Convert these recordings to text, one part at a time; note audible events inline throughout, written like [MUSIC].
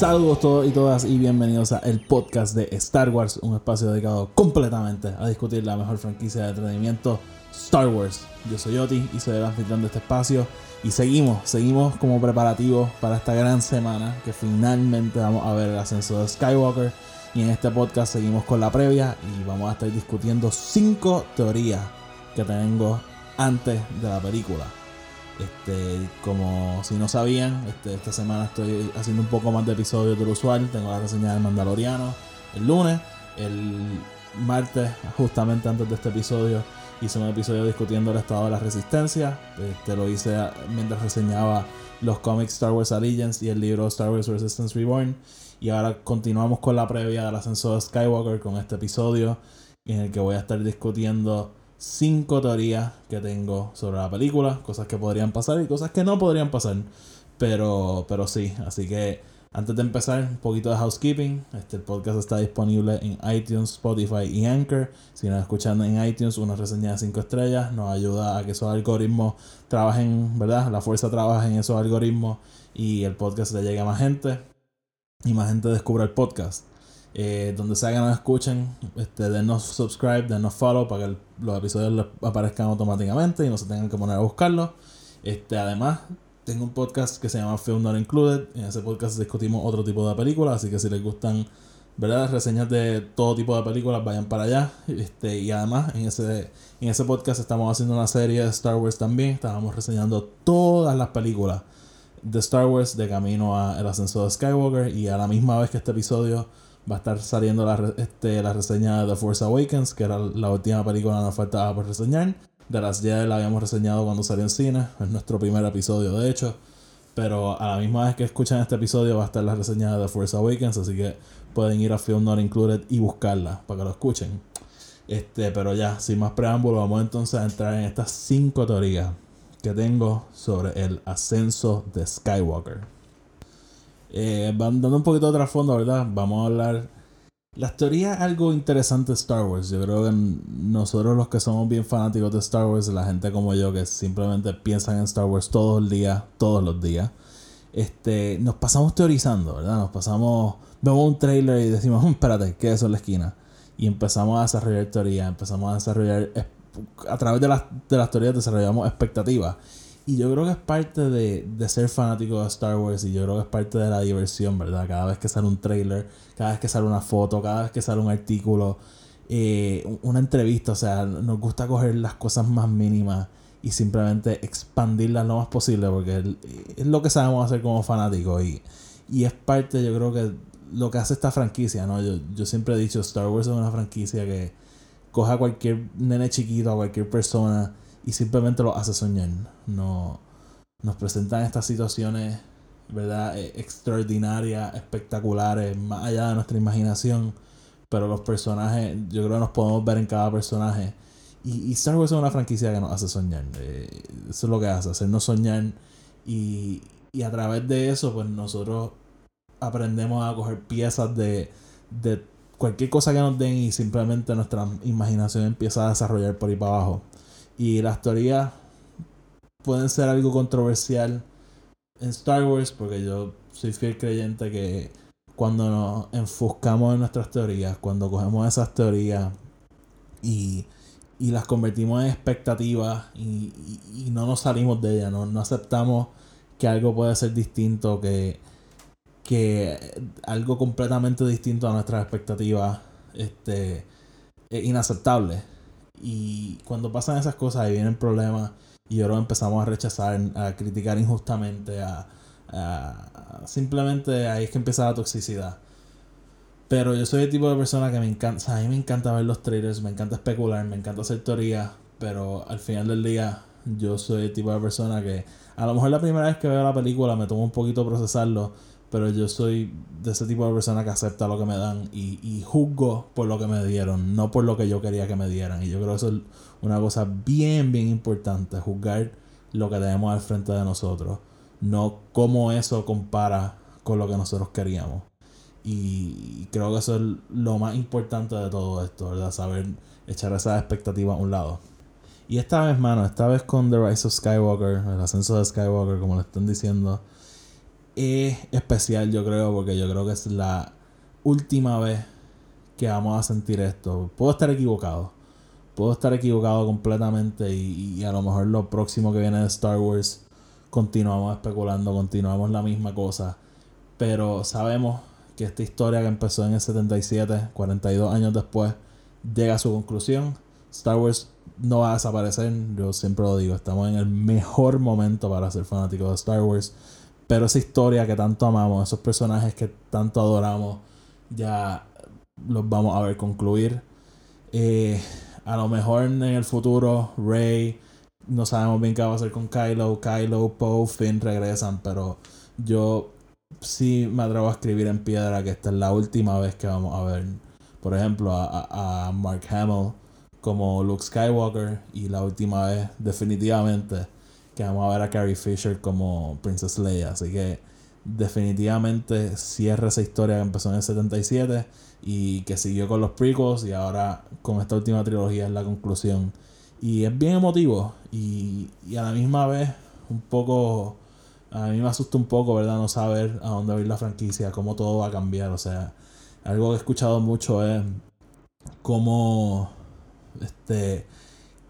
Saludos todos y todas y bienvenidos a el podcast de Star Wars, un espacio dedicado completamente a discutir la mejor franquicia de entretenimiento Star Wars. Yo soy Oti y soy el anfitrión de este espacio y seguimos, seguimos como preparativos para esta gran semana que finalmente vamos a ver el ascenso de Skywalker y en este podcast seguimos con la previa y vamos a estar discutiendo cinco teorías que tengo antes de la película. Este, como si no sabían, este, esta semana estoy haciendo un poco más de episodios de lo usual. Tengo la reseña del Mandaloriano el lunes. El martes, justamente antes de este episodio, hice un episodio discutiendo el estado de la resistencia. Este, lo hice mientras reseñaba los cómics Star Wars Allegiance y el libro Star Wars Resistance Reborn. Y ahora continuamos con la previa del ascenso de Skywalker con este episodio en el que voy a estar discutiendo cinco teorías que tengo sobre la película, cosas que podrían pasar y cosas que no podrían pasar. Pero, pero sí, así que antes de empezar, un poquito de housekeeping. Este podcast está disponible en iTunes, Spotify y Anchor. Si nos escuchan en iTunes, una reseña de 5 estrellas nos ayuda a que esos algoritmos trabajen, ¿verdad? La fuerza trabaja en esos algoritmos y el podcast le llegue a más gente y más gente descubra el podcast. Eh, donde sea que nos escuchen, este, denos subscribe, denos follow para que los episodios les aparezcan automáticamente y no se tengan que poner a buscarlos. Este, además, tengo un podcast que se llama Film Not Included. En ese podcast discutimos otro tipo de películas, así que si les gustan ¿verdad? reseñas de todo tipo de películas, vayan para allá. Este, y además, en ese, en ese podcast estamos haciendo una serie de Star Wars también. Estábamos reseñando todas las películas de Star Wars de camino al ascenso de Skywalker. Y a la misma vez que este episodio va a estar saliendo la, este, la reseña de The Force Awakens, que era la última película que nos faltaba por reseñar. De las ya la habíamos reseñado cuando salió en cine, es nuestro primer episodio de hecho. Pero a la misma vez que escuchan este episodio va a estar la reseña de The Force Awakens, así que pueden ir a Film Not Included y buscarla para que lo escuchen. Este, pero ya, sin más preámbulo, vamos entonces a entrar en estas cinco teorías que tengo sobre el ascenso de Skywalker. Eh, dando un poquito de trasfondo, ¿verdad? Vamos a hablar. Las teorías algo interesante de Star Wars. Yo creo que nosotros los que somos bien fanáticos de Star Wars, la gente como yo que simplemente piensan en Star Wars todo el día, todos los días, este, nos pasamos teorizando, ¿verdad? Nos pasamos, vemos un trailer y decimos, hmm, espérate, ¿qué es eso en la esquina? Y empezamos a desarrollar teorías, empezamos a desarrollar, a través de las, de las teorías desarrollamos expectativas. Y yo creo que es parte de, de, ser fanático de Star Wars y yo creo que es parte de la diversión, ¿verdad? Cada vez que sale un trailer, cada vez que sale una foto, cada vez que sale un artículo, eh, una entrevista, o sea, nos gusta coger las cosas más mínimas y simplemente expandirlas lo más posible porque es lo que sabemos hacer como fanáticos y, y es parte, yo creo que lo que hace esta franquicia, ¿no? Yo, yo siempre he dicho, Star Wars es una franquicia que coja a cualquier nene chiquito, a cualquier persona y simplemente lo hace soñar. No, nos presentan estas situaciones, ¿verdad? E, extraordinarias, espectaculares, más allá de nuestra imaginación. Pero los personajes, yo creo que nos podemos ver en cada personaje. Y, Star Wars es una franquicia que nos hace soñar. Eh, eso es lo que hace, hacernos soñar. Y, y a través de eso, pues nosotros aprendemos a coger piezas de, de cualquier cosa que nos den y simplemente nuestra imaginación empieza a desarrollar por ahí para abajo. Y las teorías pueden ser algo controversial en Star Wars porque yo soy fiel creyente que cuando nos enfuscamos en nuestras teorías, cuando cogemos esas teorías y, y las convertimos en expectativas y, y, no nos salimos de ellas, no, no aceptamos que algo puede ser distinto, que, que algo completamente distinto a nuestras expectativas este, es inaceptable. Y cuando pasan esas cosas, ahí vienen problemas. Y ahora empezamos a rechazar, a criticar injustamente, a, simplemente ahí es que empieza la toxicidad. Pero yo soy el tipo de persona que me encanta, a mí me encanta ver los trailers, me encanta especular, me encanta hacer teorías, pero al final del día yo soy el tipo de persona que a lo mejor la primera vez que veo la película me tomo un poquito procesarlo, pero yo soy de ese tipo de persona que acepta lo que me dan y, y juzgo por lo que me dieron, no por lo que yo quería que me dieran. Y yo creo que eso es una cosa bien, bien importante, juzgar lo que tenemos al frente de nosotros, no cómo eso compara con lo que nosotros queríamos. Y creo que eso es lo más importante de todo esto, ¿verdad? Saber echar esas expectativas a un lado. Y esta vez, mano, esta vez con The Rise of Skywalker, el ascenso de Skywalker, como le están diciendo, es especial, yo creo, porque yo creo que es la última vez que vamos a sentir esto. Puedo estar equivocado, puedo estar equivocado completamente y, y a lo mejor lo próximo que viene de Star Wars continuamos especulando, continuamos la misma cosa, pero sabemos que esta historia que empezó en el 77, 42 años después, llega a su conclusión. Star Wars no va a desaparecer, yo siempre lo digo, estamos en el mejor momento para ser fanáticos de Star Wars, pero esa historia que tanto amamos, esos personajes que tanto adoramos, ya los vamos a ver concluir. Eh, a lo mejor en el futuro, Rey, no sabemos bien qué va a hacer con Kylo, Kylo, Poe, Finn regresan, pero yo sí me atrevo a escribir en piedra que esta es la última vez que vamos a ver, por ejemplo, a, a Mark Hamill como Luke Skywalker y la última vez definitivamente que vamos a ver a Carrie Fisher como Princess Leia. Así que definitivamente cierra esa historia que empezó en el 77 y que siguió con los prequels y ahora con esta última trilogía es la conclusión. Y es bien emotivo y, y a la misma vez un poco a mí me asusta un poco, ¿verdad? No saber a dónde va a ir la franquicia, cómo todo va a cambiar. O sea, algo que he escuchado mucho es cómo, este,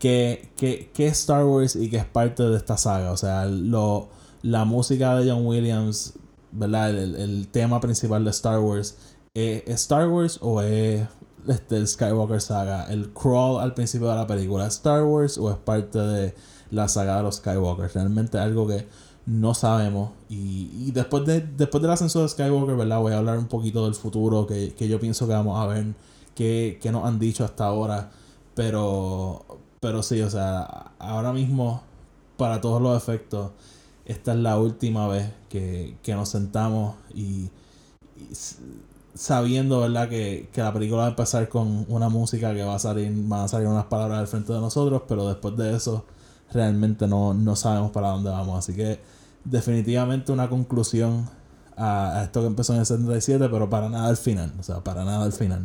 qué, qué, qué Star Wars y qué es parte de esta saga. O sea, lo, la música de John Williams, ¿verdad? El, el tema principal de Star Wars, ¿es Star Wars o es este, el Skywalker saga? ¿El crawl al principio de la película es Star Wars o es parte de la saga de los Skywalker? Realmente algo que no sabemos. Y, y, después, de, después del ascenso de Skywalker, ¿verdad? Voy a hablar un poquito del futuro que, que yo pienso que vamos a ver, que, que, nos han dicho hasta ahora. Pero, pero sí, o sea, ahora mismo, para todos los efectos, esta es la última vez que, que nos sentamos y, sabiendo, ¿verdad? Que, que la película va a empezar con una música que va a salir, van a salir unas palabras al frente de nosotros, pero después de eso realmente no, no sabemos para dónde vamos. Así que definitivamente una conclusión a, a, esto que empezó en el 77, pero para nada al final. O sea, para nada al final.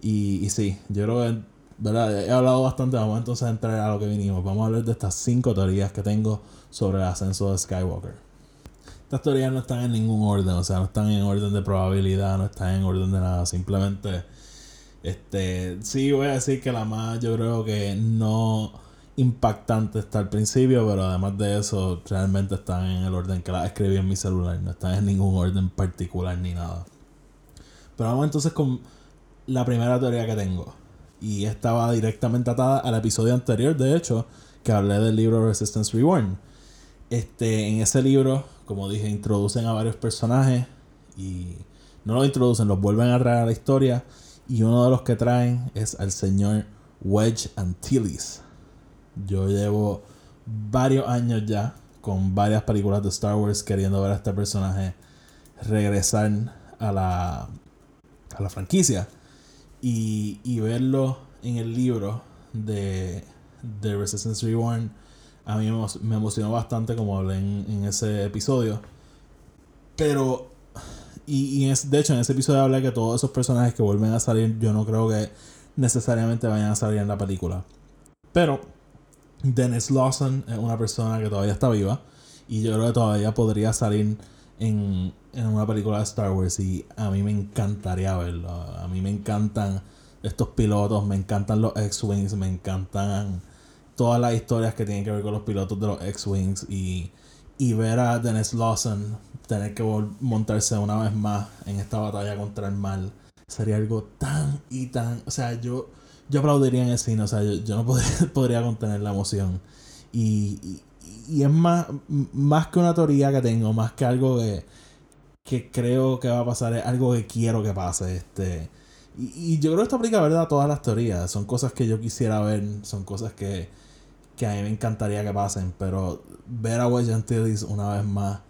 Y, y sí, yo creo que, ¿verdad? He hablado bastante, vamos entonces a entrar a lo que vinimos. Vamos a hablar de estas cinco teorías que tengo sobre el ascenso de Skywalker. Estas teorías no están en ningún orden, o sea, no están en orden de probabilidad, no están en orden de nada, simplemente... Este, sí voy a decir que la más yo creo que no impactante está al principio, pero además de eso, realmente están en el orden que la escribí en mi celular, no están en ningún orden particular ni nada. Pero vamos entonces con la primera teoría que tengo. Y estaba directamente atada al episodio anterior, de hecho, que hablé del libro Resistance Reborn. Este, en ese libro, como dije, introducen a varios personajes y no los introducen, los vuelven a traer a la historia. Y uno de los que traen es al señor Wedge Antilles yo llevo varios años ya con varias películas de Star Wars queriendo ver a este personaje regresar a la, a la franquicia y, y verlo en el libro de, de Resistance Reborn a mí me emocionó bastante como hablé en, en ese episodio pero y, y es, de hecho en ese episodio hablé que todos esos personajes que vuelven a salir yo no creo que necesariamente vayan a salir en la película pero Dennis Lawson es una persona que todavía está viva y yo creo que todavía podría salir en, en una película de Star Wars y a mí me encantaría verlo. A mí me encantan estos pilotos, me encantan los X-Wings, me encantan todas las historias que tienen que ver con los pilotos de los X-Wings y, y ver a Dennis Lawson tener que montarse una vez más en esta batalla contra el mal sería algo tan y tan... O sea, yo yo aplaudiría en el cine, o sea, yo, no [LAUGHS] podría, podría, contener la emoción. Y, y, y, es más, más que una teoría que tengo, más que algo que, que creo que va a pasar, es algo que quiero que pase. Este, y, y yo creo que esto aplica ¿verdad? a todas las teorías. Son cosas que yo quisiera ver, son cosas que, que a mí me encantaría que pasen, pero ver a Wedge Antilles una vez más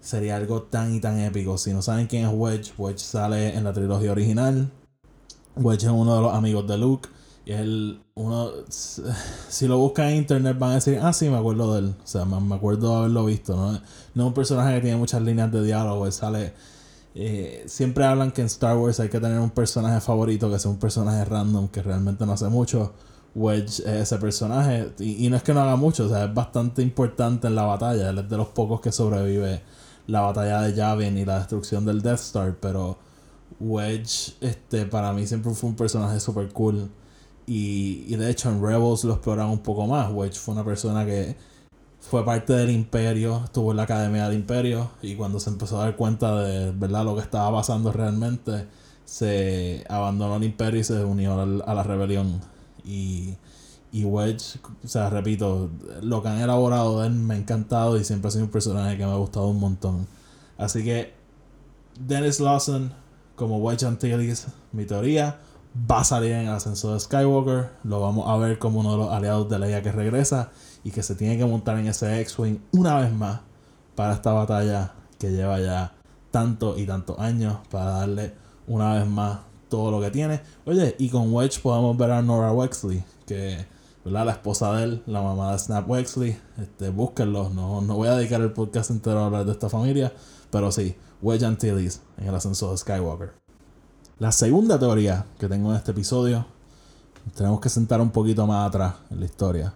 sería algo tan y tan épico. Si no saben quién es Wedge, Wedge sale en la trilogía original. Wedge es uno de los amigos de Luke. Y él, uno, si lo buscan en internet van a decir, ah, sí, me acuerdo de él. O sea, me acuerdo de haberlo visto. No, no es un personaje que tiene muchas líneas de diálogo. Él sale... Eh, siempre hablan que en Star Wars hay que tener un personaje favorito que sea un personaje random que realmente no hace mucho. Wedge es ese personaje. Y, no es que no haga mucho, o sea, es bastante importante en la batalla. Él es de los pocos que sobrevive la batalla de Yavin y la destrucción del Death Star. Pero Wedge, este, para mí siempre fue un personaje super cool. Y, y de hecho en Rebels lo exploran un poco más. Wedge fue una persona que fue parte del imperio, estuvo en la academia del imperio y cuando se empezó a dar cuenta de verdad lo que estaba pasando realmente, se abandonó el imperio y se unió a la rebelión y, y Wedge, o sea, repito, lo que han elaborado de él me ha encantado y siempre ha sido un personaje que me ha gustado un montón. Así que Dennis Lawson como Wedge Antilles, mi teoría, va a salir en el ascenso de Skywalker. Lo vamos a ver como uno de los aliados de Leia que regresa y que se tiene que montar en ese X-Wing una vez más para esta batalla que lleva ya tanto y tantos años para darle una vez más todo lo que tiene. Oye, y con Wedge podemos ver a Nora Wexley, que ¿verdad? la esposa de él, la mamá de Snap Wexley. Este, no, no voy a dedicar el podcast entero a hablar de esta familia, pero sí, Wedge Antilles en el ascenso de Skywalker. La segunda teoría que tengo en este episodio, tenemos que sentar un poquito más atrás en la historia.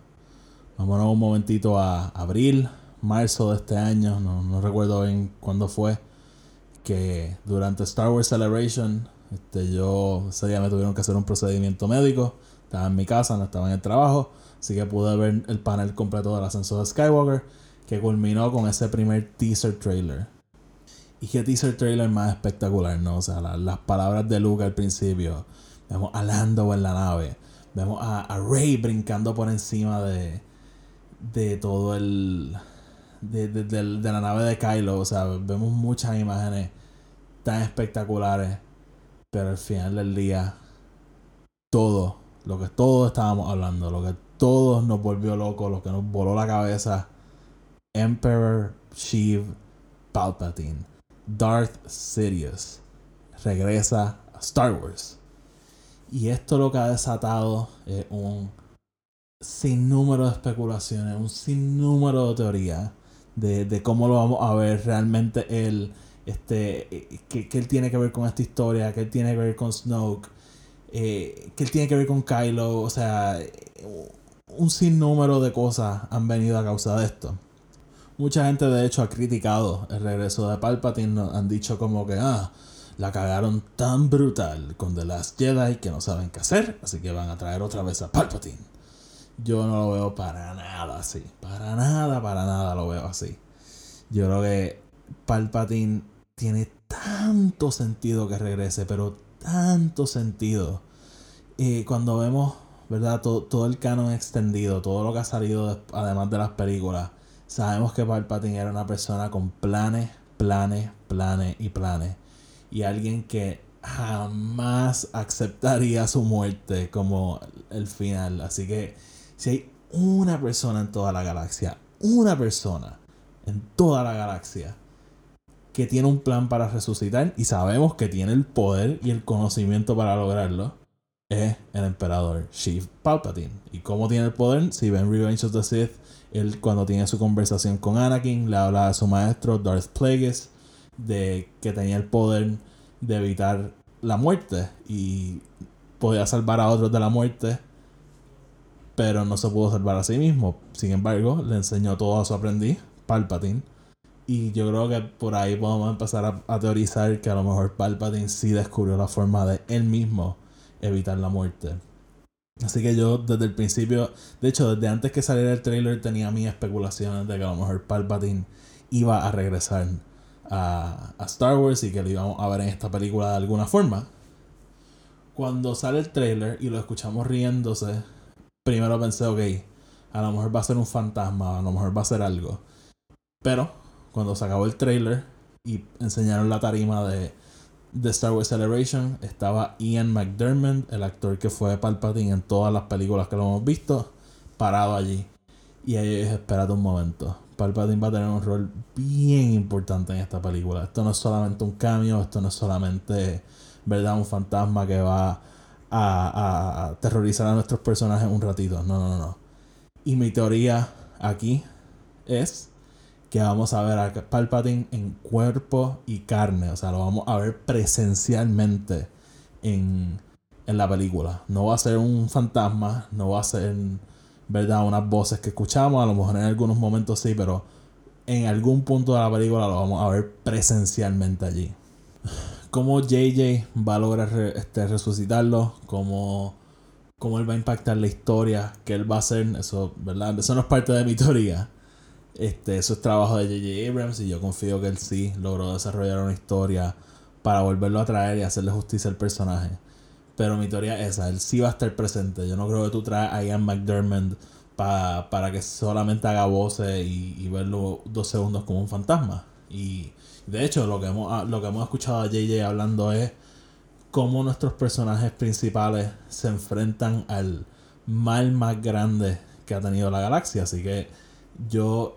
Vámonos un momentito a abril, marzo de este año, no, no recuerdo bien cuándo fue, que durante Star Wars Celebration este, yo ese día me tuvieron que hacer un procedimiento médico. Estaba en mi casa, no estaba en el trabajo. Así que pude ver el panel completo del ascenso de Skywalker. Que culminó con ese primer teaser trailer. Y qué teaser trailer más espectacular, ¿no? O sea, las palabras de Luke al principio. Vemos a Lando en la nave. Vemos a, a Rey brincando por encima de, de todo el. De, de, de, la nave de Kylo. O sea, vemos muchas imágenes tan espectaculares. Pero al final del día, todo, lo que todos estábamos hablando, lo que todos nos volvió locos, lo que nos voló la cabeza, Emperor Sheev Palpatine, Darth Sidious, regresa a Star Wars. Y esto lo que ha desatado es un sinnúmero de especulaciones, un sinnúmero de teorías de, de cómo lo vamos a ver realmente el este, que, él tiene que ver con esta historia, que él tiene que ver con Snoke, eh, que él tiene que ver con Kylo, o sea, un sinnúmero de cosas han venido a causa de esto. Mucha gente de hecho ha criticado el regreso de Palpatine, han dicho como que, ah, la cagaron tan brutal con The Last Jedi que no saben qué hacer, así que van a traer otra vez a Palpatine. Yo no lo veo para nada así, para nada, para nada lo veo así. Yo creo que Palpatine tiene tanto sentido que regrese, pero tanto sentido. Y cuando vemos, ¿verdad? Todo, todo, el canon extendido, todo lo que ha salido además de las películas, sabemos que Palpatine era una persona con planes, planes, planes y planes. Y alguien que jamás aceptaría su muerte como el final. Así que si hay una persona en toda la galaxia, una persona en toda la galaxia que tiene un plan para resucitar y sabemos que tiene el poder y el conocimiento para lograrlo, es el emperador Sheev Palpatine. ¿Y cómo tiene el poder? Si ven Revenge of the Sith, él cuando tiene su conversación con Anakin, le habla a su maestro Darth Plagueis de que tenía el poder de evitar la muerte y podía salvar a otros de la muerte, pero no se pudo salvar a sí mismo. Sin embargo, le enseñó todo a su aprendiz, Palpatine, y yo creo que por ahí podemos empezar a, teorizar que a lo mejor Palpatine sí descubrió la forma de él mismo evitar la muerte. Así que yo desde el principio, de hecho desde antes que saliera el trailer tenía mis especulaciones de que a lo mejor Palpatine iba a regresar a, a Star Wars y que lo íbamos a ver en esta película de alguna forma. Cuando sale el trailer y lo escuchamos riéndose, primero pensé, ok, a lo mejor va a ser un fantasma, a lo mejor va a ser algo. Pero cuando se acabó el trailer y enseñaron la tarima de, de Star Wars Celebration, estaba Ian McDermott, el actor que fue Palpatine en todas las películas que lo hemos visto, parado allí. Y ahí dije, espérate un momento. Palpatine va a tener un rol bien importante en esta película. Esto no es solamente un cambio, esto no es solamente, ¿verdad? Un fantasma que va a, a aterrorizar a nuestros personajes un ratito. No, no, no. Y mi teoría aquí es que vamos a ver a Palpatine en cuerpo y carne. O sea, lo vamos a ver presencialmente en, en la película. No va a ser un fantasma, no va a ser, ¿verdad? Unas voces que escuchamos, a lo mejor en algunos momentos sí, pero en algún punto de la película lo vamos a ver presencialmente allí. Cómo JJ va a lograr este, resucitarlo, cómo, cómo él va a impactar la historia que él va a hacer, eso, ¿verdad? Eso no es parte de mi [LAUGHS] teoría. Este, eso es trabajo de JJ Abrams y yo confío que él sí logró desarrollar una historia para volverlo a traer y hacerle justicia al personaje. Pero mi teoría es esa, él sí va a estar presente. Yo no creo que tú traes a Ian McDermott para que solamente haga voces y, verlo dos segundos como un fantasma. Y de hecho, lo que hemos, ah, lo que hemos escuchado a JJ hablando es cómo nuestros personajes principales se enfrentan al mal más grande que ha tenido la galaxia. Así que yo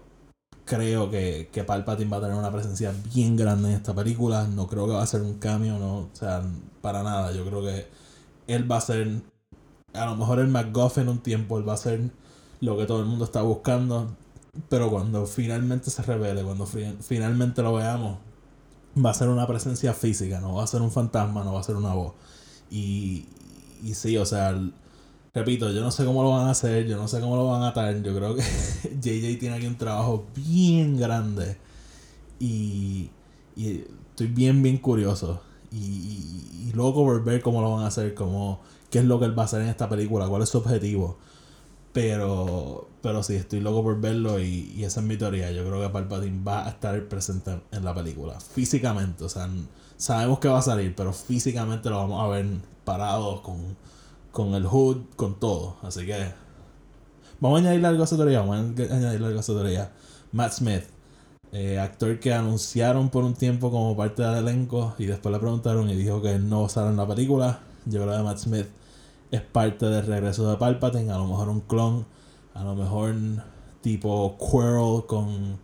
creo que, que Palpatine va a tener una presencia bien grande en esta película. No creo que va a ser un cambio, no, o sea, para nada. Yo creo que él va a ser, a lo mejor el McGuffin un tiempo, él va a ser lo que todo el mundo está buscando, pero cuando finalmente se revele, cuando finalmente lo veamos, va a ser una presencia física, no va a ser un fantasma, no va a ser una voz. Y, y sí, o sea, repito, yo no sé cómo lo van a hacer, yo no sé cómo lo van a atar, yo creo que [LAUGHS] JJ tiene aquí un trabajo bien grande y, y estoy bien, bien curioso y, y, loco por ver cómo lo van a hacer, cómo, qué es lo que él va a hacer en esta película, cuál es su objetivo. Pero, pero sí, estoy loco por verlo y, y esa es mi teoría. Yo creo que Palpatine va a estar presente en la película, físicamente. O sea, sabemos que va a salir, pero físicamente lo vamos a ver parado con, con el hood, con todo. Así que vamos a añadirle algo a esa teoría. Vamos a añadirle algo a esa teoría. Matt Smith eh, actor que anunciaron por un tiempo como parte del elenco y después le preguntaron y dijo que no sale en la película. Yo creo que Matt Smith es parte del regreso de Palpatine, a lo mejor un clon, a lo mejor tipo Quirrell con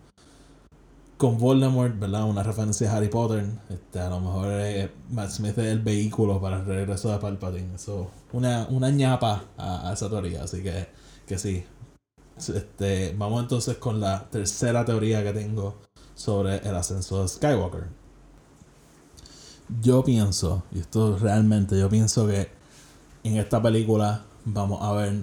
con Voldemort, ¿verdad? Una referencia a Harry Potter. Este, a lo mejor eh, Matt Smith es el vehículo para el regreso de Palpatine. Eso, una, una ñapa a, a esa teoría, así que, que sí, este, vamos entonces con la tercera teoría que tengo sobre el ascenso de Skywalker. Yo pienso, y esto realmente, yo pienso que en esta película vamos a ver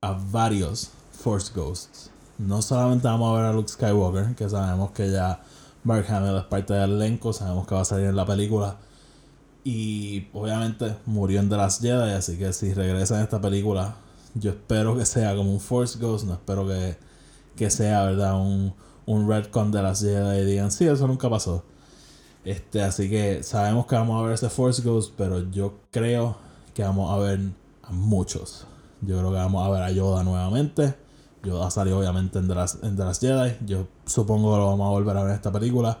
a varios Force Ghosts. No solamente vamos a ver a Luke Skywalker, que sabemos que ya Mark Hamill es parte del elenco, sabemos que va a salir en la película. Y obviamente murió en The Last Jedi, así que si regresa en esta película, yo espero que sea como un Force Ghost, no espero que, sea, ¿verdad? Un, un retcon de las Jedi y digan, sí, eso nunca pasó. Este, así que sabemos que vamos a ver ese Force Ghost, pero yo creo que vamos a ver a muchos. Yo creo que vamos a ver a Yoda nuevamente. Yoda salió obviamente en The Last, en Jedi. Yo supongo que lo vamos a volver a ver en esta película.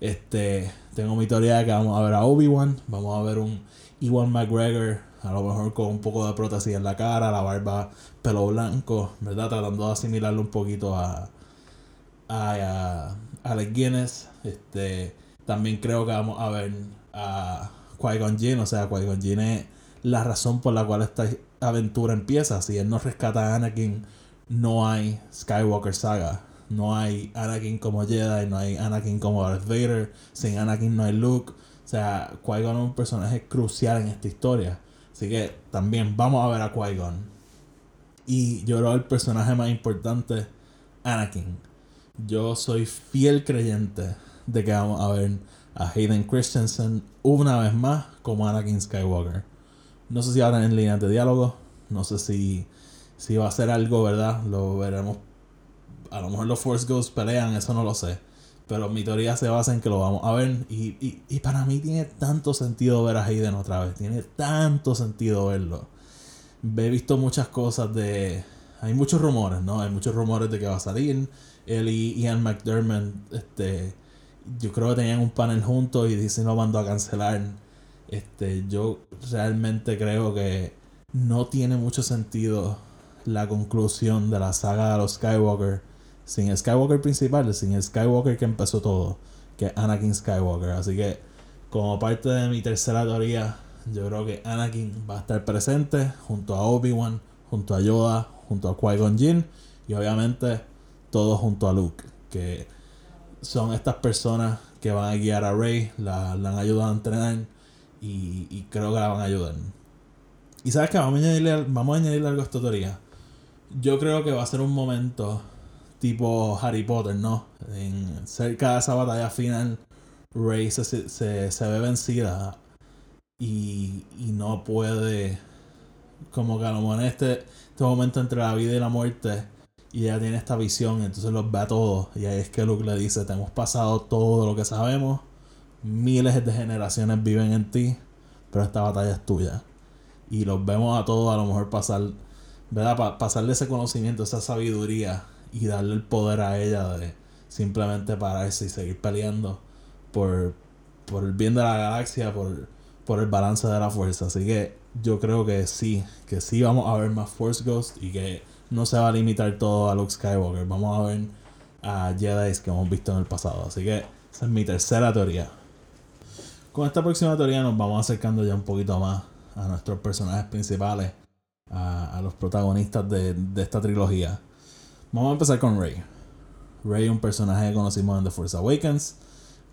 Este, tengo mi teoría de que vamos a ver a Obi-Wan. Vamos a ver un Ewan McGregor a lo mejor con un poco de prótesis en la cara, la barba, pelo blanco, ¿verdad? Tratando de asimilarlo un poquito a, a, a Alex Guinness. Este, también creo que vamos a ver a Qui-Gon Jinn, o sea, Qui-Gon Jinn es la razón por la cual esta aventura empieza. Si él no rescata a Anakin, no hay Skywalker Saga. No hay Anakin como Jedi, no hay Anakin como Darth Vader. Sin Anakin no hay Luke. O sea, Qui-Gon es un personaje crucial en esta historia. Así que también vamos a ver a Qui-Gon. Y yo creo el personaje más importante, Anakin. Yo soy fiel creyente de que vamos a ver a Hayden Christensen una vez más como Anakin Skywalker. No sé si a tener líneas de diálogo. No sé si, si va a ser algo, ¿verdad? Lo veremos. A lo mejor los Force Ghosts pelean, eso no lo sé. Pero mi teoría se basa en que lo vamos a ver. Y, y, y, para mí tiene tanto sentido ver a Hayden otra vez. Tiene tanto sentido verlo. He visto muchas cosas de. Hay muchos rumores, ¿no? Hay muchos rumores de que va a salir. Él y Ian McDermott, este. Yo creo que tenían un panel juntos y Disney lo mandó a cancelar. Este, yo realmente creo que no tiene mucho sentido la conclusión de la saga de los Skywalker sin el Skywalker principal, sin el Skywalker que empezó todo, que es Anakin Skywalker. Así que, como parte de mi tercera teoría, yo creo que Anakin va a estar presente junto a Obi-Wan, junto a Yoda, junto a Qui-Gon Jinn y obviamente todos junto a Luke, que son estas personas que van a guiar a Rey, la, la han ayudado a entrenar y, y creo que la van a ayudar. Y sabes que vamos a añadirle, vamos a añadirle algo a esta teoría. Yo creo que va a ser un momento tipo Harry Potter, ¿no? En cerca de esa batalla final, Rey se, se, se ve vencida y, y, no puede. Como que a lo mejor en este, este momento entre la vida y la muerte, y ella tiene esta visión, entonces los ve a todos. Y ahí es que Luke le dice: Te hemos pasado todo lo que sabemos, miles de generaciones viven en ti, pero esta batalla es tuya y los vemos a todos a lo mejor pasar, ¿verdad? pasarle ese conocimiento, esa sabiduría y darle el poder a ella de simplemente pararse y seguir peleando por, por el bien de la galaxia, por, por el balance de la fuerza. Así que yo creo que sí, que sí vamos a ver más Force Ghost y que no se va a limitar todo a Luke Skywalker. Vamos a ver a Jedi que hemos visto en el pasado. Así que esa es mi tercera teoría. Con esta próxima teoría nos vamos acercando ya un poquito más a nuestros personajes principales, a, los protagonistas de, esta trilogía. Vamos a empezar con Rey. Rey, un personaje que conocimos en The Force Awakens.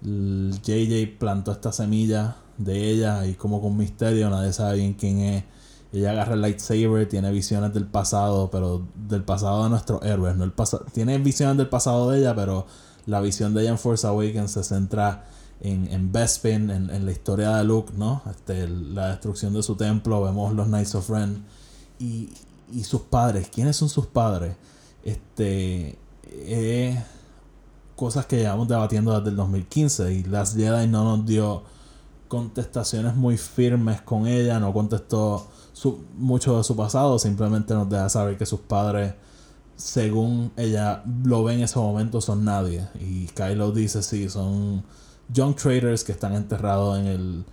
JJ plantó esta semilla de ella y como con misterio, nadie sabe bien quién es. Ella agarra el lightsaber, tiene visiones del pasado, pero del pasado de nuestros héroes. No el tiene visiones del pasado de ella, pero la visión de ella en Force Awakens se centra en, en Bespin, en, en, la historia de Luke, ¿no? Este, la destrucción de su templo, vemos los Knights of Ren y, y sus padres. ¿Quiénes son sus padres? Este, eh, cosas que llevamos debatiendo desde el 2015 y las Jedi no nos dio contestaciones muy firmes con ella, no contestó su, mucho de su pasado, simplemente nos deja saber que sus padres según ella lo ve en ese momento son nadie y Kylo dice sí son young traders que están enterrados en el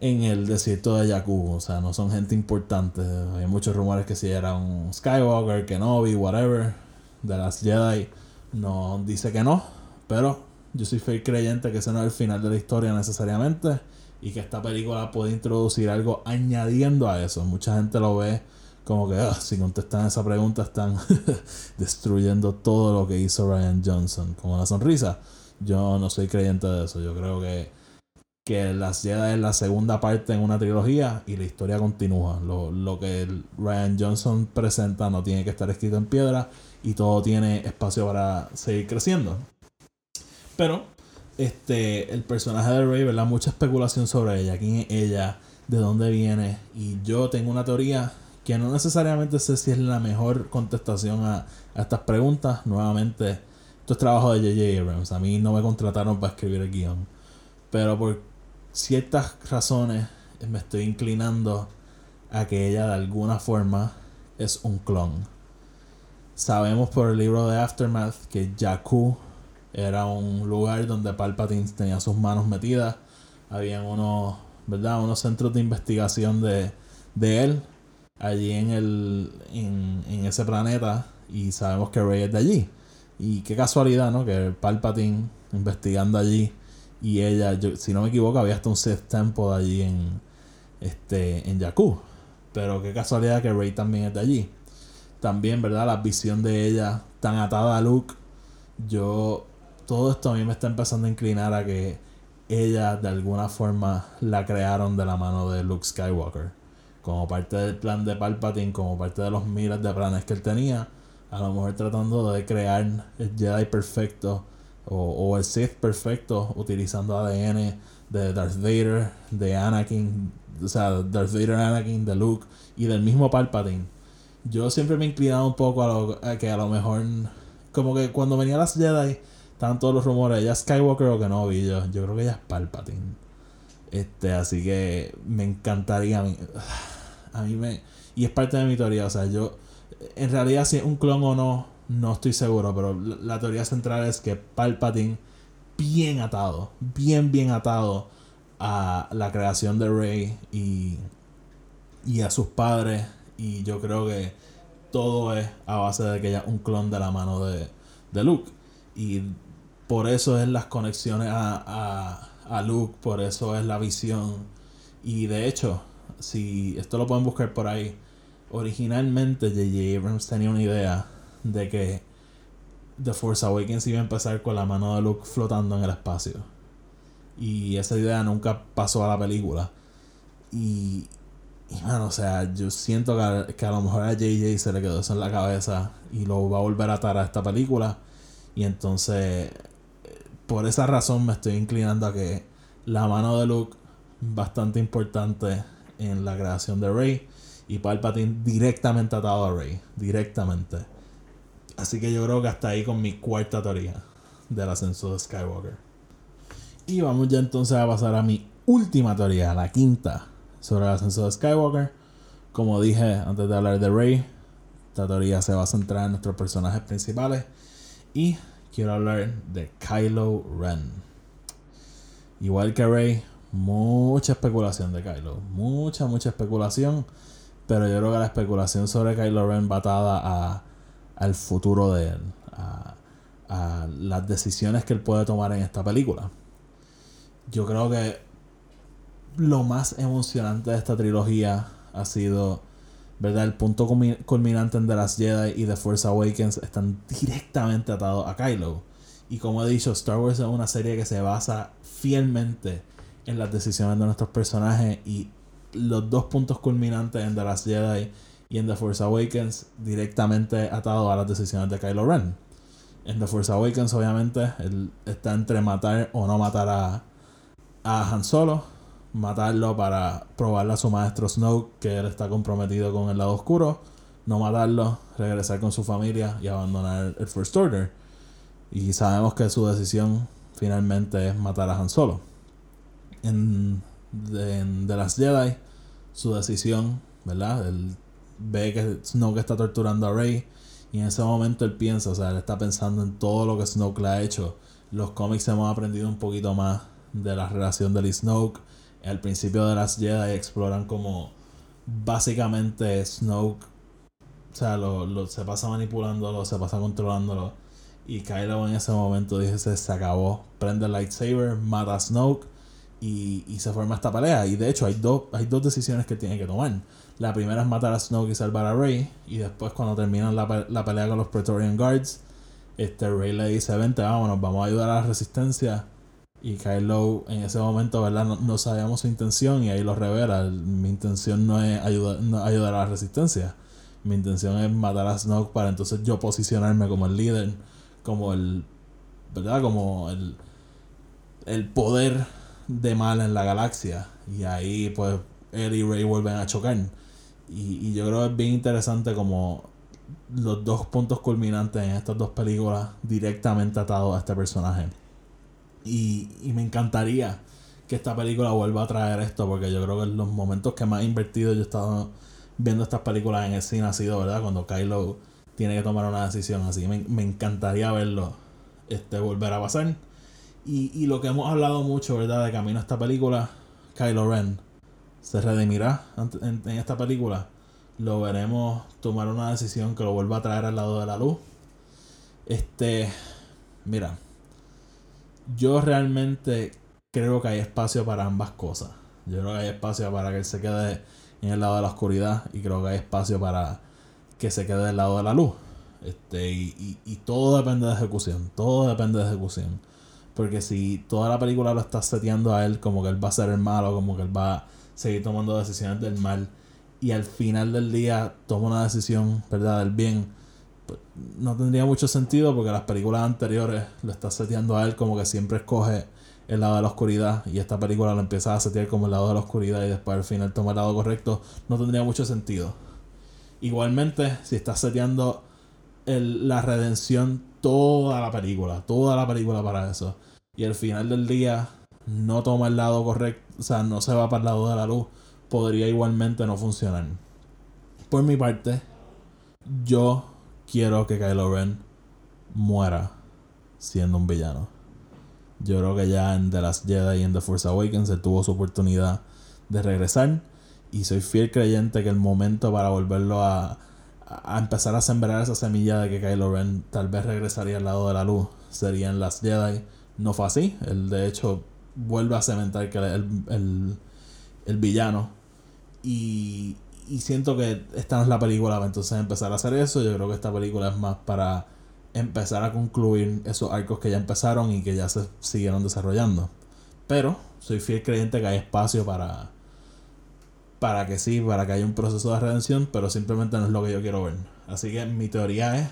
en el desierto de Jakku, o sea, no son gente importante. Hay muchos rumores que si era un Skywalker, Kenobi, whatever, de las Jedi, no dice que no, pero yo soy fiel creyente que ese no es el final de la historia necesariamente y que esta película puede introducir algo añadiendo a eso. Mucha gente lo ve como que ah, si contestan esa pregunta están [LAUGHS] destruyendo todo lo que hizo Ryan Johnson, como una sonrisa. Yo no soy creyente de eso. Yo creo que, que las Jedi es la segunda parte en una trilogía y la historia continúa. Lo, lo que Ryan Johnson presenta no tiene que estar escrito en piedra y todo tiene espacio para seguir creciendo. Pero, este, el personaje de Rey, ¿verdad? Mucha especulación sobre ella. ¿Quién es ella? ¿De dónde viene? Y yo tengo una teoría que no necesariamente sé si es la mejor contestación a, a estas preguntas. Nuevamente, esto es trabajo de J.J. Abrams. A mí no me contrataron para escribir el guion. Pero por ciertas razones me estoy inclinando a que ella de alguna forma es un clon. Sabemos por el libro de Aftermath que Jakku era un lugar donde Palpatine tenía sus manos metidas. Habían unos, ¿verdad? Unos centros de investigación de, de él allí en, el, en, en ese planeta. Y sabemos que Rey es de allí. Y qué casualidad, ¿no? Que Palpatine investigando allí y ella, si no me equivoco, había hasta un Sith Temple allí en este en Jakku. Pero qué casualidad que Rey también es de allí. También, ¿verdad? La visión de ella tan atada a Luke. Yo todo esto a mí me está empezando a inclinar a que ella de alguna forma la crearon de la mano de Luke Skywalker. Como parte del plan de Palpatine, como parte de los miles de planes que él tenía a lo mejor tratando de crear el Jedi perfecto o, el Sith perfecto utilizando ADN de Darth Vader, de Anakin, o sea, Darth Vader, Anakin, de Luke y del mismo Palpatine. Yo siempre me he inclinado un poco a, lo, que a lo mejor, como que cuando venía las Jedi, estaban todos los rumores, ya Skywalker o que no vi yo. Yo creo que ella es Palpatine. Este, así que me encantaría a mí, [SIGHS] a mí me y es parte de mi teoría, o sea, yo en realidad si es un clon o no, no estoy seguro, pero la, teoría central es que Palpatine, bien atado, bien, bien atado a la creación de Rey y, y a sus padres, y yo creo que todo es a base de que ella un clon de la mano de, de Luke. Y por eso es las conexiones a, a, a Luke, por eso es la visión. Y de hecho, si esto lo pueden buscar por ahí, originalmente J.J. Abrams tenía una idea de que The Force Awakens iba a empezar con la mano de Luke flotando en el espacio. Y esa idea nunca pasó a la película. Y, y bueno, o sea, yo siento que, que a lo mejor a JJ se le quedó eso en la cabeza y lo va a volver a atar a esta película. Y entonces, por esa razón me estoy inclinando a que la mano de Luke, bastante importante en la creación de Rey, y Palpatine directamente atado a Rey, directamente. Así que yo creo que hasta ahí con mi cuarta teoría del ascenso de Skywalker. Y vamos ya entonces a pasar a mi última teoría, la quinta, sobre el ascenso de Skywalker. Como dije antes de hablar de Rey, esta teoría se va a centrar en nuestros personajes principales. Y quiero hablar de Kylo Ren. Igual que Rey, mucha especulación de Kylo. Mucha, mucha especulación. Pero yo creo que la especulación sobre Kylo Ren va atada a, al futuro de él. A, las decisiones que él puede tomar en esta película. Yo creo que lo más emocionante de esta trilogía ha sido, ¿verdad? El punto culminante The Last Jedi y The Force Awakens están directamente atados a Kylo. Y como he dicho, Star Wars es una serie que se basa fielmente en las decisiones de nuestros personajes y los dos puntos culminantes en The Last Jedi y en The Force Awakens directamente atados a las decisiones de Kylo Ren. En The Force Awakens, obviamente, él está entre matar o no matar a, a Han Solo, matarlo para probarle a su maestro Snoke que él está comprometido con el lado oscuro, no matarlo, regresar con su familia y abandonar el First Order. Y sabemos que su decisión finalmente es matar a Han Solo. En, en The Last Jedi, su decisión, ¿verdad? Él ve que Snoke está torturando a Rey y en ese momento él piensa, o sea, él está pensando en todo lo que Snoke le ha hecho. Los cómics hemos aprendido un poquito más de la relación de Lee Snoke. Al principio de las Jedi exploran como básicamente Snoke, o sea, lo, lo, se pasa manipulándolo, se pasa controlándolo. Y Kylo en ese momento dice, se acabó, prende el lightsaber, mata a Snoke y, se forma esta pelea. Y de hecho hay, dos hay dos decisiones que tiene que tomar. La primera es matar a Snoke y salvar a Rey. Y después cuando terminan la, la pelea con los Praetorian Guards, este Rey le dice, vente, vámonos, vamos a ayudar a la resistencia. Y Kylo en ese momento, ¿verdad? No, sabíamos su intención y ahí lo revela. Mi intención no es ayudar, ayudar a la resistencia. Mi intención es matar a Snoke para entonces yo posicionarme como el líder, como el, ¿verdad? Como el, el poder de mal en la galaxia. Y ahí pues él y Rey vuelven a chocar. Y, y yo creo que es bien interesante como los dos puntos culminantes en estas dos películas directamente atados a este personaje. Y, y, me encantaría que esta película vuelva a traer esto, porque yo creo que los momentos que más he invertido yo he estado viendo estas películas en el cine ha sido, ¿verdad? Cuando Kylo tiene que tomar una decisión así. Me, me encantaría verlo este, volver a pasar. Y, y, lo que hemos hablado mucho, ¿verdad? De camino a esta película, Kylo Ren se redimirá en, en esta película. Lo veremos tomar una decisión que lo vuelva a traer al lado de la luz. Este, mira, yo realmente creo que hay espacio para ambas cosas. Yo creo que hay espacio para que él se quede en el lado de la oscuridad y creo que hay espacio para que se quede del lado de la luz. Este, y, y, y todo depende de ejecución. Todo depende de ejecución. Porque si toda la película lo está seteando a él como que él va a ser el malo, como que él va a seguir tomando decisiones del mal, y al final del día toma una decisión, ¿verdad?, del bien, pues, no tendría mucho sentido porque las películas anteriores lo está seteando a él como que siempre escoge el lado de la oscuridad y esta película lo empieza a setear como el lado de la oscuridad y después al final toma el lado correcto, no tendría mucho sentido. Igualmente, si estás seteando la redención toda la película, toda la película para eso, y al final del día no toma el lado correcto, o sea, no se va para el lado de la luz, podría igualmente no funcionar. Por mi parte, yo quiero que Kylo Ren muera siendo un villano. Yo creo que ya en The Last Jedi y en The Force Awakens se tuvo su oportunidad de regresar. Y soy fiel creyente que el momento para volverlo a, a empezar a sembrar esa semilla de que Kylo Ren tal vez regresaría al lado de la luz. Serían las Jedi. No fue así. Él de hecho vuelve a cementar que el, el, el villano. Y, y siento que esta no es la película entonces empezar a hacer eso. Yo creo que esta película es más para empezar a concluir esos arcos que ya empezaron y que ya se siguieron desarrollando. Pero soy fiel creyente que hay espacio para para que sí, para que haya un proceso de redención, pero simplemente no es lo que yo quiero ver. Así que mi teoría es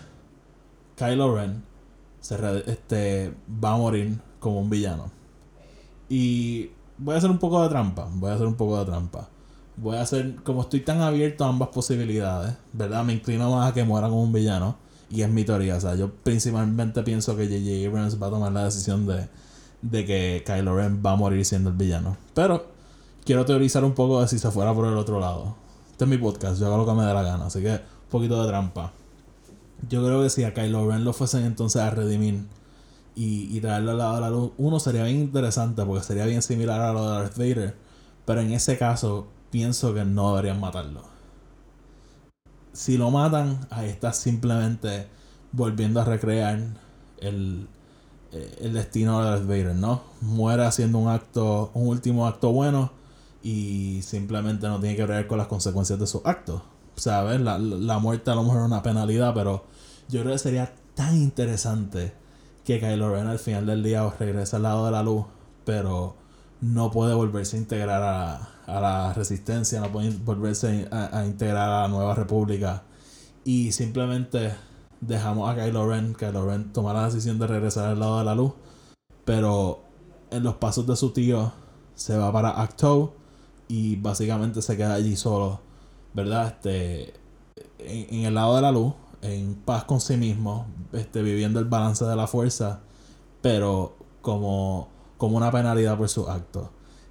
Kylo Ren este, va a morir como un villano. Y voy a hacer un poco de trampa, voy a hacer un poco de trampa. Voy a hacer, como estoy tan abierto a ambas posibilidades, ¿verdad? Me inclino más a que muera como un villano. Y es mi teoría, o sea, yo principalmente pienso que J.J. Abrams va a tomar la decisión de, de que Kylo Ren va a morir siendo el villano. Pero quiero teorizar un poco de si se fuera por el otro lado. Este es mi podcast, yo hago lo que me dé la gana, así que un poquito de trampa. Yo creo que si a Kylo Ren lo fuesen entonces a redimir y, y traerlo al lado de la luz, uno sería bien interesante porque sería bien similar a lo de Darth Vader, pero en ese caso pienso que no deberían matarlo. Si lo matan, ahí está simplemente volviendo a recrear el, eh, el destino de Darth Vader, ¿no? Muere haciendo un acto, un último acto bueno y simplemente no tiene que ver con las consecuencias de sus actos. ¿Sabes? La, la muerte a lo mejor es una penalidad, pero yo creo que sería tan interesante que Kylo Ren al final del día regrese al lado de la luz, pero no puede volverse a integrar a, a la resistencia, no puede volverse a, a, integrar a la nueva república. Y simplemente dejamos a Kylo Ren, Kylo Ren tomar la decisión de regresar al lado de la luz, pero en los pasos de su tío se va para Acto y básicamente se queda allí solo, ¿verdad? Este, en, el lado de la luz, en paz con sí mismo, este, viviendo el balance de la fuerza, pero como, como una penalidad por sus actos.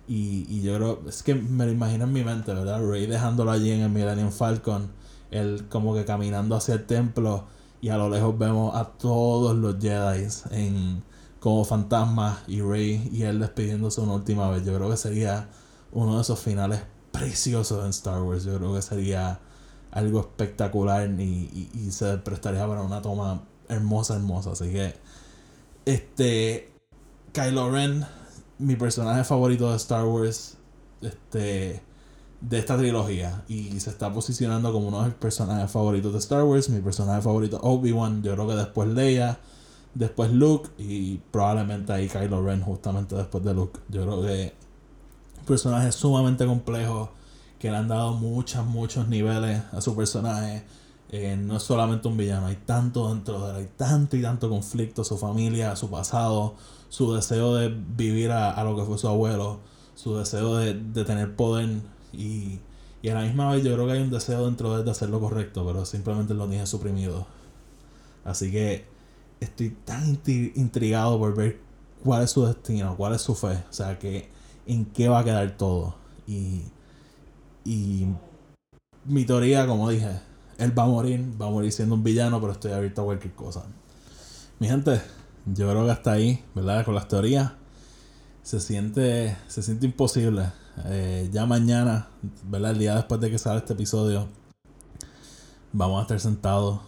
Y, y yo creo, es que me lo imagino en mi mente, ¿verdad? Rey dejándolo allí en el Millennium Falcon, él como que caminando hacia el templo y a lo lejos vemos a todos los Jedi en, como fantasmas y Rey y él despidiéndose una última vez. Yo creo que sería uno de esos finales preciosos en Star Wars. Yo creo que sería algo espectacular y, y, se prestaría para una toma hermosa, hermosa. Así que, este, Kylo Ren, mi personaje favorito de Star Wars, este, de esta trilogía. Y se está posicionando como uno de mis personajes favoritos de Star Wars. Mi personaje favorito Obi-Wan, yo creo que después Leia, después Luke y probablemente ahí Kylo Ren justamente después de Luke. Yo creo que personaje sumamente complejo que le han dado muchos, muchos niveles a su personaje. Eh, no es solamente un villano, hay tanto dentro de él, hay tanto y tanto conflicto, su familia, su pasado, su deseo de vivir a, lo que fue su abuelo, su deseo de, tener poder y, y, a la misma vez yo creo que hay un deseo dentro de él de hacer lo correcto, pero simplemente lo tiene suprimido. Así que estoy tan intrigado por ver cuál es su destino, cuál es su fe. O sea, que en qué va a quedar todo. Y, y mi teoría, como dije, él va a morir, va a morir siendo un villano, pero estoy abierto a cualquier cosa. Mi gente, yo creo que hasta ahí, ¿verdad? Con las teorías, se siente, se siente imposible. Eh, ya mañana, ¿verdad? El día después de que sale este episodio, vamos a estar sentados,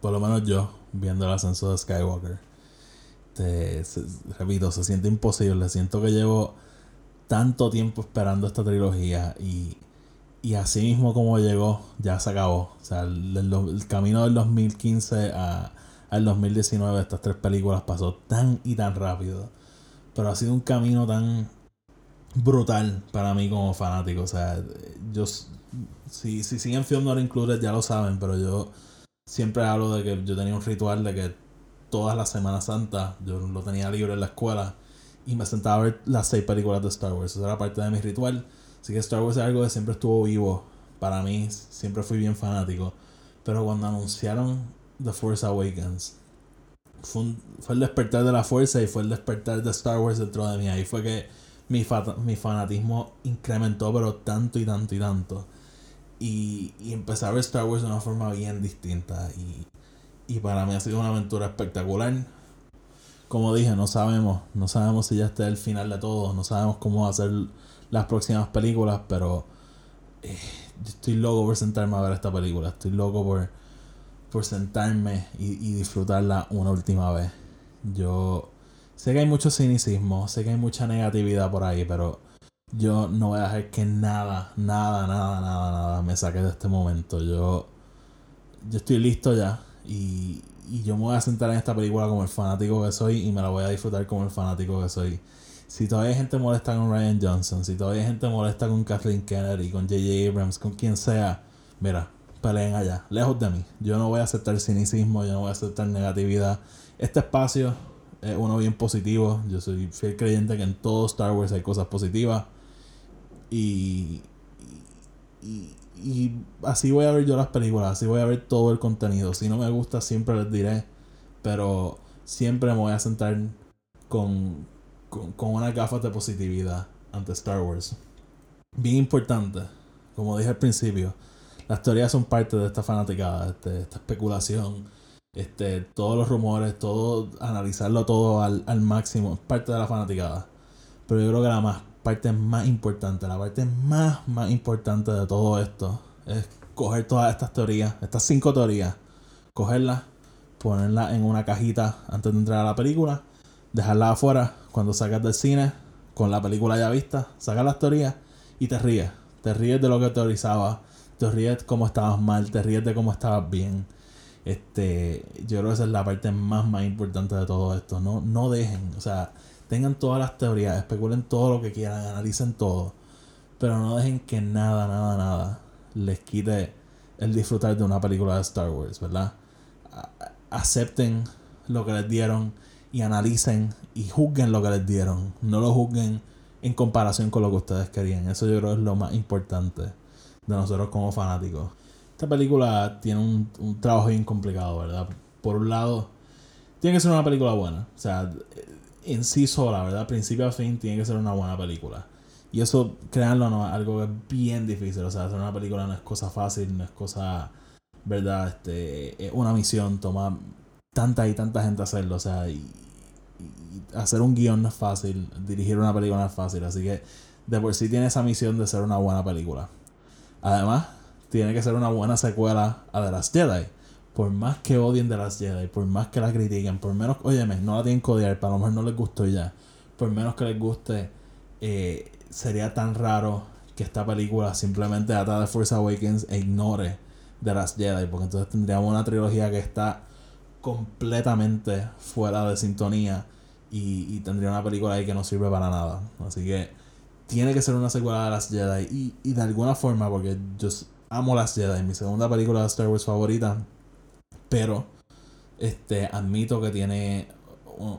por lo menos yo, viendo el ascenso de Skywalker. Te, repito, se siente imposible. Siento que llevo tanto tiempo esperando esta trilogía y, y así mismo como llegó, ya se acabó. O sea, el, camino del 2015 a, al 2019, estas tres películas pasó tan y tan rápido. Pero ha sido un camino tan brutal para mí como fanático. O sea, yo, si, si siguen Film Not Included ya lo saben, pero yo siempre hablo de que yo tenía un ritual de que todas las Semanas Santas yo lo tenía libre en la escuela y me sentaba a ver las seis películas de Star Wars. Eso era parte de mi ritual. Así que Star Wars es algo que siempre estuvo vivo para mí. Siempre fui bien fanático. Pero cuando anunciaron The Force Awakens, fue, fue el despertar de la fuerza y fue el despertar de Star Wars dentro de mí. Ahí fue que mi, mi fanatismo incrementó, pero tanto y tanto y tanto. Y, y empecé a ver Star Wars de una forma bien distinta. Y, y para mí ha sido una aventura espectacular como dije, no sabemos, no sabemos si ya está el final de todo, no sabemos cómo ser las próximas películas, pero eh, estoy loco por sentarme a ver esta película, estoy loco por, por sentarme y, y disfrutarla una última vez. Yo sé que hay mucho cynicismo, sé que hay mucha negatividad por ahí, pero yo no voy a dejar que nada, nada, nada, nada, nada me saque de este momento. Yo, yo estoy listo ya y, y yo me voy a sentar en esta película como el fanático que soy y me la voy a disfrutar como el fanático que soy. Si todavía hay gente molesta con Ryan Johnson, si todavía hay gente molesta con Kathleen Kennedy, con J.J. Abrams, con quien sea, mira, peleen allá, lejos de mí. Yo no voy a aceptar cinismo, yo no voy a aceptar negatividad. Este espacio es uno bien positivo. Yo soy fiel creyente que en todo Star Wars hay cosas positivas. Y, y, y así voy a ver yo las películas, así voy a ver todo el contenido. Si no me gusta, siempre les diré. Pero siempre me voy a sentar con, con, con unas gafas de positividad ante Star Wars. Bien importante, como dije al principio, las teorías son parte de esta fanaticada, este, esta especulación, este, todos los rumores, todo, analizarlo todo al, al máximo, es parte de la fanaticada. Pero yo creo que la más parte más importante, la parte más, más importante de todo esto es coger todas estas teorías, estas cinco teorías, cogerlas, ponerlas en una cajita antes de entrar a la película, dejarlas afuera cuando salgas del cine, con la película ya vista, sacas las teorías y te ríes. Te ríes de lo que teorizabas, te ríes de cómo estabas mal, te ríes de cómo estabas bien. Este, yo creo que esa es la parte más, más importante de todo esto. No, no dejen, o sea, tengan todas las teorías, especulen todo lo que quieran, analicen todo, pero no dejen que nada, nada, nada les quite el disfrutar de una película de Star Wars, ¿verdad? Acepten lo que les dieron y analicen y juzguen lo que les dieron. No lo juzguen en comparación con lo que ustedes querían. Eso yo creo es lo más importante de nosotros como fanáticos. Esta película tiene un, un trabajo bien complicado, ¿verdad? Por un lado, tiene que ser una película buena. O sea, en sí sola, ¿verdad? Principio a fin tiene que ser una buena película. Y eso, créanlo, no es algo que es bien difícil. O sea, hacer una película no es cosa fácil, no es cosa, ¿verdad? Este, es una misión, toma tanta y tanta gente hacerlo. O sea, y, y hacer un guion no es fácil, dirigir una película no es fácil. Así que de por sí tiene esa misión de ser una buena película. Además, tiene que ser una buena secuela a The Last Jedi por más que odien de las Jedi, por más que la critiquen, por menos, óyeme, no la tienen que odiar, para lo mejor no les gustó ya, por menos que les guste, eh, sería tan raro que esta película simplemente ata de Force Awakens e ignore de las Jedi, porque entonces tendríamos una trilogía que está completamente fuera de sintonía y, y tendría una película ahí que no sirve para nada. Así que tiene que ser una secuela de las Jedi y, y de alguna forma, porque yo amo las Jedi, mi segunda película de Star Wars favorita pero este admito que tiene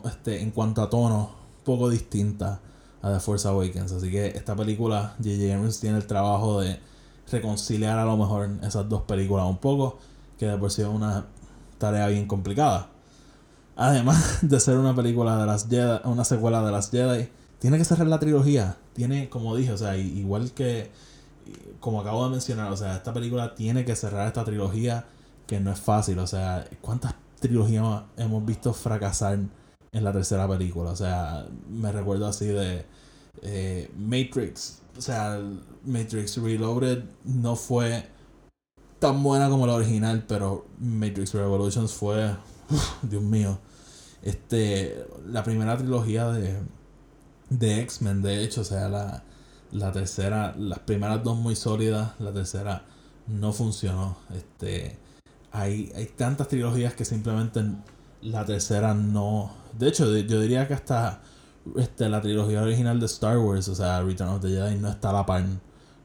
este en cuanto a tono poco distinta a The Force Awakens. Así que esta película J.J. Abrams tiene el trabajo de reconciliar a lo mejor esas dos películas un poco que de por sí es una tarea bien complicada. Además [LAUGHS] de ser una película de las Jedi una secuela de las Jedi tiene que cerrar la trilogía. Tiene como dije o sea igual que como acabo de mencionar o sea esta película tiene que cerrar esta trilogía que no es fácil. O sea, ¿cuántas trilogías hemos visto fracasar en la tercera película? O sea, me recuerdo así de eh, Matrix. O sea, Matrix Reloaded no fue tan buena como la original, pero Matrix Revolutions fue, Dios mío. Este, la primera trilogía de, de X-Men, de hecho, o sea, la, la tercera, las primeras dos muy sólidas, la tercera no funcionó. Este, hay, hay tantas trilogías que simplemente la tercera no. De hecho, yo diría que hasta este, la trilogía original de Star Wars, o sea, Return of the Jedi, no está a la par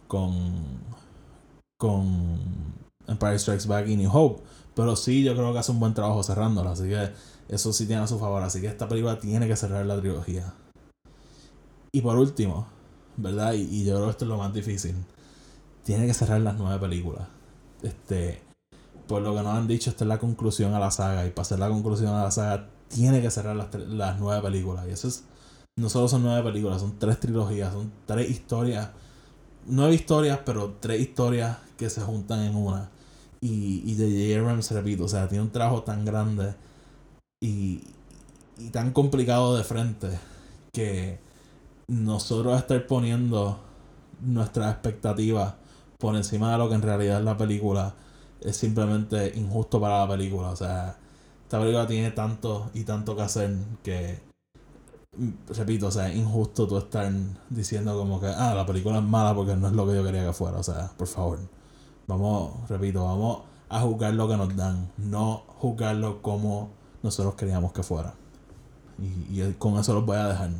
con. con Empire Strikes Back y New Hope. Pero sí, yo creo que hace un buen trabajo cerrándola. Así que eso sí tiene a su favor. Así que esta película tiene que cerrar la trilogía. Y por último, ¿verdad? Y, y yo creo que esto es lo más difícil. Tiene que cerrar las nueve películas. Este por lo que nos han dicho, esta es la conclusión a la saga. Y para hacer la conclusión a la saga, tiene que cerrar las, las nueve películas. Y eso es. No solo son nueve películas, son tres trilogías, son tres historias. Nueve historias, pero tres historias que se juntan en una. Y, y J.J. Abrams, repito, o sea, tiene un trabajo tan grande y, y tan complicado de frente que nosotros estar poniendo nuestras expectativas por encima de lo que en realidad es la película es simplemente injusto para la película. O sea, esta película tiene tanto y tanto que hacer que, repito, o sea, es injusto tú estar diciendo como que, ah, la película es mala porque no es lo que yo quería que fuera. O sea, por favor, vamos, repito, vamos a juzgar lo que nos dan, no juzgarlo como nosotros queríamos que fuera. Y, y con eso los voy a dejar.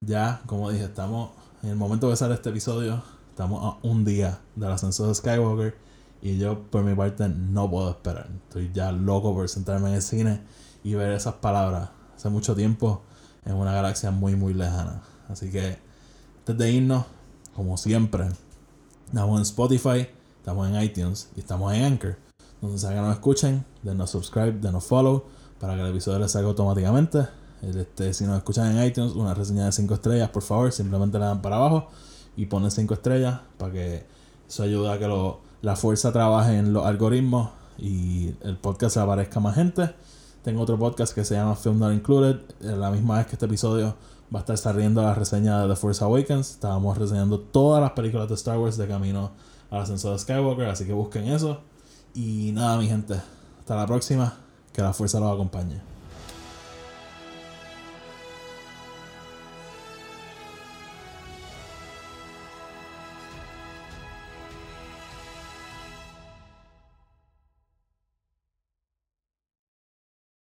Ya, como dije, estamos en el momento de sale este episodio, estamos a un día del ascenso de Skywalker. Y yo, por mi parte, no puedo esperar. Estoy ya loco por sentarme en el cine y ver esas palabras hace mucho tiempo en una galaxia muy, muy lejana. Así que, antes de irnos, como siempre, estamos en Spotify, estamos en iTunes y estamos en Anchor. Donde sea que nos escuchen, denos subscribe, denos follow para que el episodio les salga automáticamente. Este, si nos escuchan en iTunes, una reseña de 5 estrellas, por favor, simplemente le dan para abajo y ponen 5 estrellas para que eso ayude a que la fuerza trabaje en los algoritmos y el podcast aparezca más gente. Tengo otro podcast que se llama Film Not Included. La misma vez que este episodio va a estar saliendo la reseña de The Force Awakens. Estábamos reseñando todas las películas de Star Wars de camino al ascenso de Skywalker, así que busquen eso. Y nada, mi gente, hasta la próxima. Que la fuerza los acompañe.